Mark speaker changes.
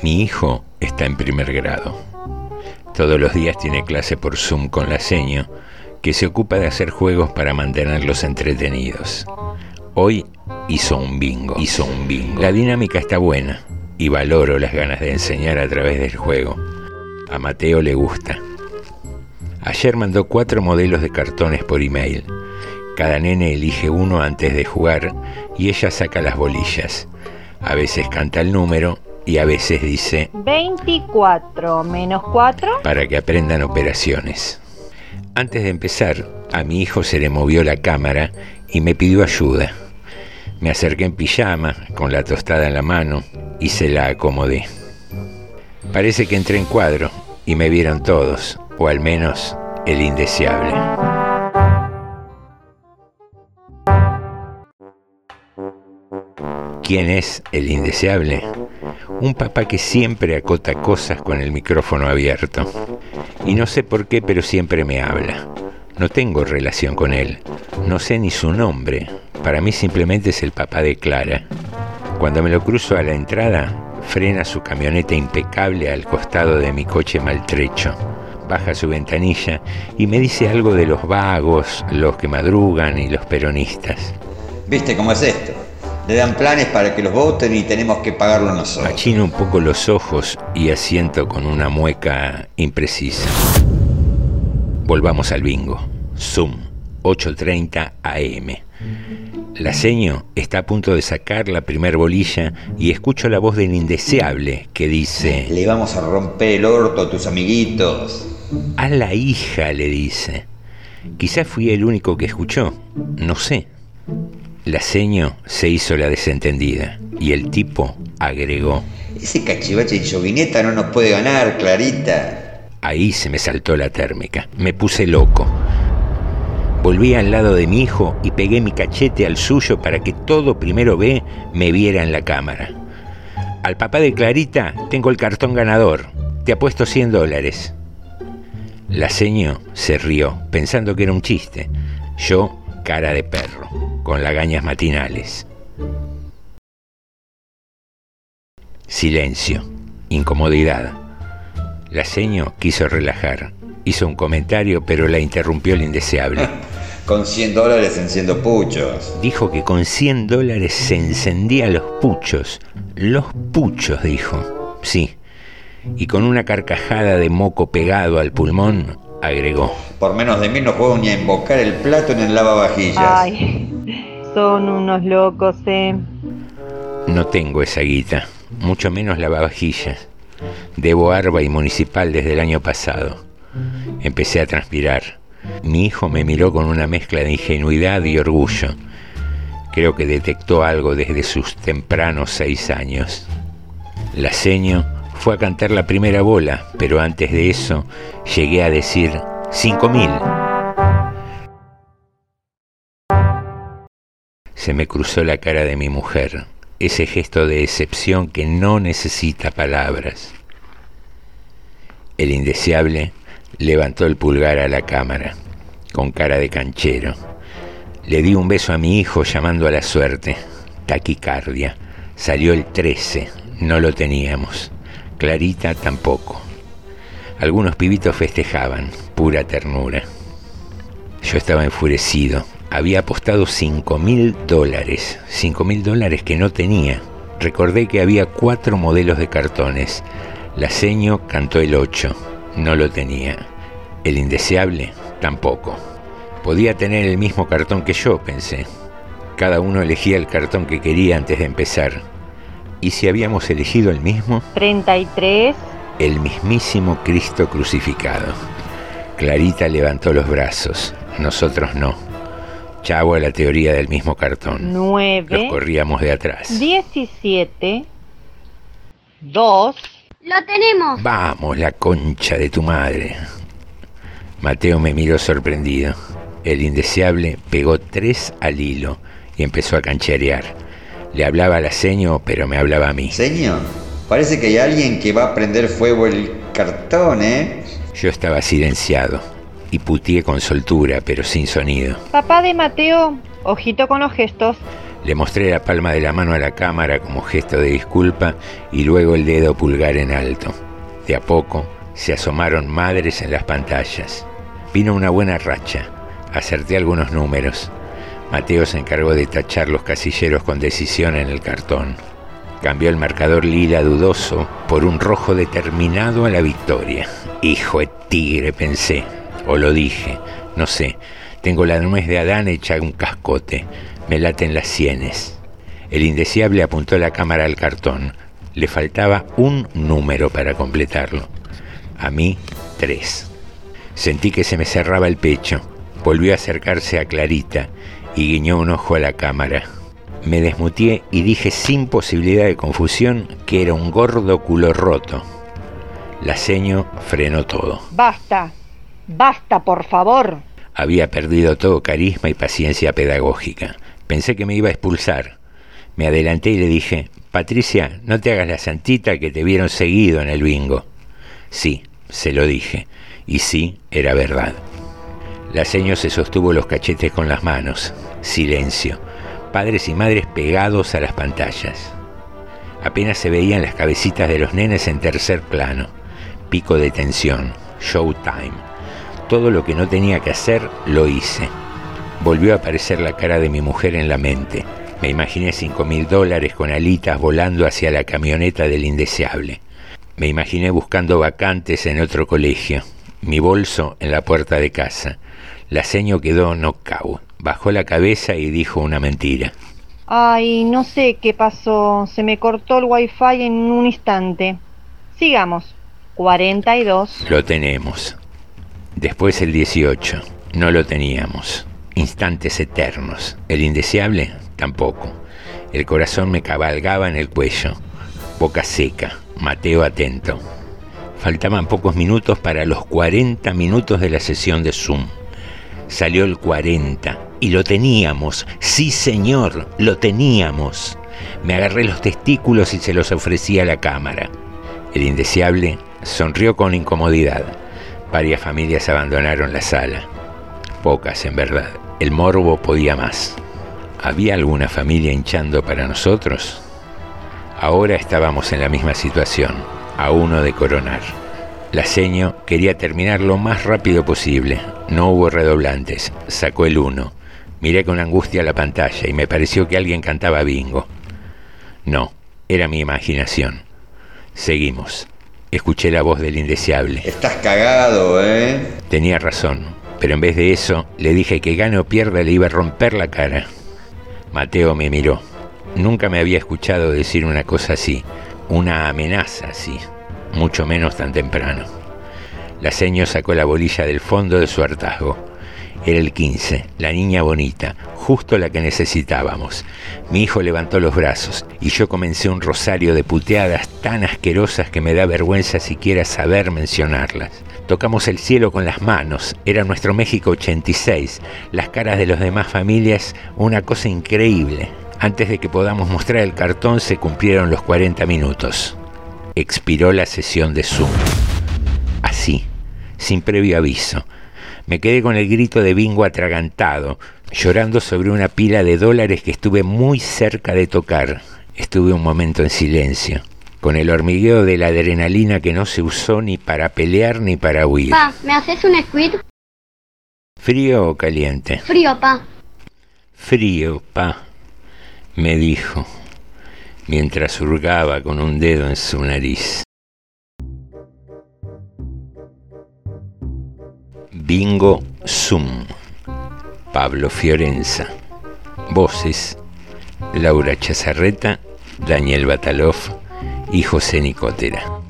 Speaker 1: Mi hijo está en primer grado. Todos los días tiene clase por Zoom con la seño, que se ocupa de hacer juegos para mantenerlos entretenidos. Hoy hizo un bingo, hizo un bingo. La dinámica está buena y valoro las ganas de enseñar a través del juego. A Mateo le gusta. Ayer mandó cuatro modelos de cartones por email. Cada nene elige uno antes de jugar y ella saca las bolillas. A veces canta el número y a veces dice
Speaker 2: 24 menos 4
Speaker 1: para que aprendan operaciones. Antes de empezar, a mi hijo se le movió la cámara y me pidió ayuda. Me acerqué en pijama, con la tostada en la mano, y se la acomodé. Parece que entré en cuadro y me vieron todos, o al menos el indeseable. ¿Quién es el indeseable? Un papá que siempre acota cosas con el micrófono abierto. Y no sé por qué, pero siempre me habla. No tengo relación con él. No sé ni su nombre. Para mí simplemente es el papá de Clara. Cuando me lo cruzo a la entrada, frena su camioneta impecable al costado de mi coche maltrecho. Baja su ventanilla y me dice algo de los vagos, los que madrugan y los peronistas.
Speaker 3: ¿Viste cómo es esto? Le dan planes para que los voten y tenemos que pagarlo nosotros.
Speaker 1: Machino un poco los ojos y asiento con una mueca imprecisa. Volvamos al bingo. Zoom, 8.30 AM. La seño está a punto de sacar la primer bolilla y escucho la voz del indeseable que dice...
Speaker 3: Le vamos a romper el orto a tus amiguitos.
Speaker 1: A la hija le dice. Quizás fui el único que escuchó, no sé. La seño se hizo la desentendida y el tipo agregó.
Speaker 3: Ese cachivache y chovineta no nos puede ganar, Clarita.
Speaker 1: Ahí se me saltó la térmica. Me puse loco. Volví al lado de mi hijo y pegué mi cachete al suyo para que todo primero B me viera en la cámara. Al papá de Clarita tengo el cartón ganador. Te apuesto 100 dólares. La seño se rió, pensando que era un chiste. Yo, cara de perro con lagañas matinales. Silencio, incomodidad. La seño quiso relajar. Hizo un comentario, pero la interrumpió el indeseable.
Speaker 3: con 100 dólares enciendo puchos.
Speaker 1: Dijo que con 100 dólares se encendía los puchos. Los puchos, dijo. Sí. Y con una carcajada de moco pegado al pulmón, agregó.
Speaker 3: Por menos de mí no puedo ni invocar el plato en el lavavajillas.
Speaker 2: Ay, son unos locos, eh.
Speaker 1: No tengo esa guita, mucho menos lavavajillas. Debo arba y municipal desde el año pasado. Empecé a transpirar. Mi hijo me miró con una mezcla de ingenuidad y orgullo. Creo que detectó algo desde sus tempranos seis años. La seño fue a cantar la primera bola, pero antes de eso llegué a decir cinco mil. Se me cruzó la cara de mi mujer, ese gesto de excepción que no necesita palabras. El indeseable levantó el pulgar a la cámara, con cara de canchero. Le di un beso a mi hijo llamando a la suerte. Taquicardia. Salió el 13, no lo teníamos. Clarita tampoco. Algunos pibitos festejaban, pura ternura. Yo estaba enfurecido. Había apostado cinco mil dólares, cinco mil dólares que no tenía. Recordé que había cuatro modelos de cartones. La seño cantó el 8, no lo tenía. El indeseable tampoco. Podía tener el mismo cartón que yo, pensé. Cada uno elegía el cartón que quería antes de empezar. ¿Y si habíamos elegido el mismo?
Speaker 2: 33.
Speaker 1: El mismísimo Cristo crucificado. Clarita levantó los brazos, nosotros no. Chavo a la teoría del mismo cartón.
Speaker 2: 9.
Speaker 1: Los corríamos de atrás.
Speaker 2: 17. 2.
Speaker 4: Lo tenemos.
Speaker 1: Vamos, la concha de tu madre. Mateo me miró sorprendido. El indeseable pegó tres al hilo y empezó a cancherear. Le hablaba a la seño, pero me hablaba a mí.
Speaker 3: Señor, parece que hay alguien que va a prender fuego el cartón, ¿eh?
Speaker 1: Yo estaba silenciado y putié con soltura, pero sin sonido.
Speaker 2: Papá de Mateo, ojito con los gestos.
Speaker 1: Le mostré la palma de la mano a la cámara como gesto de disculpa y luego el dedo pulgar en alto. De a poco se asomaron madres en las pantallas. Vino una buena racha. Acerté algunos números. Mateo se encargó de tachar los casilleros con decisión en el cartón. Cambió el marcador lila dudoso por un rojo determinado a la victoria. Hijo de tigre, pensé. O lo dije. No sé. Tengo la nuez de Adán hecha un cascote. Me laten las sienes. El indeseable apuntó la cámara al cartón. Le faltaba un número para completarlo. A mí, tres. Sentí que se me cerraba el pecho. Volvió a acercarse a Clarita y guiñó un ojo a la cámara. Me desmutié y dije sin posibilidad de confusión que era un gordo culo roto. La seño frenó todo.
Speaker 2: Basta, basta, por favor.
Speaker 1: Había perdido todo carisma y paciencia pedagógica. Pensé que me iba a expulsar. Me adelanté y le dije, Patricia, no te hagas la santita que te vieron seguido en el bingo. Sí, se lo dije. Y sí, era verdad. La seño se sostuvo los cachetes con las manos. Silencio. Padres y madres pegados a las pantallas. Apenas se veían las cabecitas de los nenes en tercer plano. Pico de tensión. Showtime. Todo lo que no tenía que hacer, lo hice. Volvió a aparecer la cara de mi mujer en la mente. Me imaginé cinco mil dólares con alitas volando hacia la camioneta del indeseable. Me imaginé buscando vacantes en otro colegio. Mi bolso en la puerta de casa. La seño quedó knockout. Bajó la cabeza y dijo una mentira.
Speaker 2: Ay, no sé qué pasó. Se me cortó el wifi en un instante. Sigamos. 42.
Speaker 1: Lo tenemos. Después el 18. No lo teníamos. Instantes eternos. El indeseable tampoco. El corazón me cabalgaba en el cuello. Boca seca. Mateo atento. Faltaban pocos minutos para los 40 minutos de la sesión de Zoom. Salió el 40 y lo teníamos. Sí, señor, lo teníamos. Me agarré los testículos y se los ofrecí a la cámara. El indeseable sonrió con incomodidad. Varias familias abandonaron la sala. Pocas, en verdad. El morbo podía más. ¿Había alguna familia hinchando para nosotros? Ahora estábamos en la misma situación, a uno de coronar. La seño quería terminar lo más rápido posible. No hubo redoblantes. Sacó el uno. Miré con angustia la pantalla y me pareció que alguien cantaba bingo. No, era mi imaginación. Seguimos. Escuché la voz del indeseable.
Speaker 3: Estás cagado, ¿eh?
Speaker 1: Tenía razón, pero en vez de eso le dije que gane o pierda le iba a romper la cara. Mateo me miró. Nunca me había escuchado decir una cosa así, una amenaza así mucho menos tan temprano. La seño sacó la bolilla del fondo de su hartazgo. Era el 15, la niña bonita, justo la que necesitábamos. Mi hijo levantó los brazos y yo comencé un rosario de puteadas tan asquerosas que me da vergüenza siquiera saber mencionarlas. Tocamos el cielo con las manos, era nuestro México 86, las caras de las demás familias, una cosa increíble. Antes de que podamos mostrar el cartón se cumplieron los 40 minutos expiró la sesión de Zoom. Así, sin previo aviso. Me quedé con el grito de bingo atragantado, llorando sobre una pila de dólares que estuve muy cerca de tocar. Estuve un momento en silencio, con el hormigueo de la adrenalina que no se usó ni para pelear ni para huir.
Speaker 4: Pa, ¿me haces un squid?
Speaker 1: ¿Frío o caliente?
Speaker 4: Frío, pa.
Speaker 1: Frío, pa, me dijo mientras hurgaba con un dedo en su nariz. Bingo Zoom. Pablo Fiorenza. Voces. Laura Chazarreta, Daniel Batalov y José Nicotera.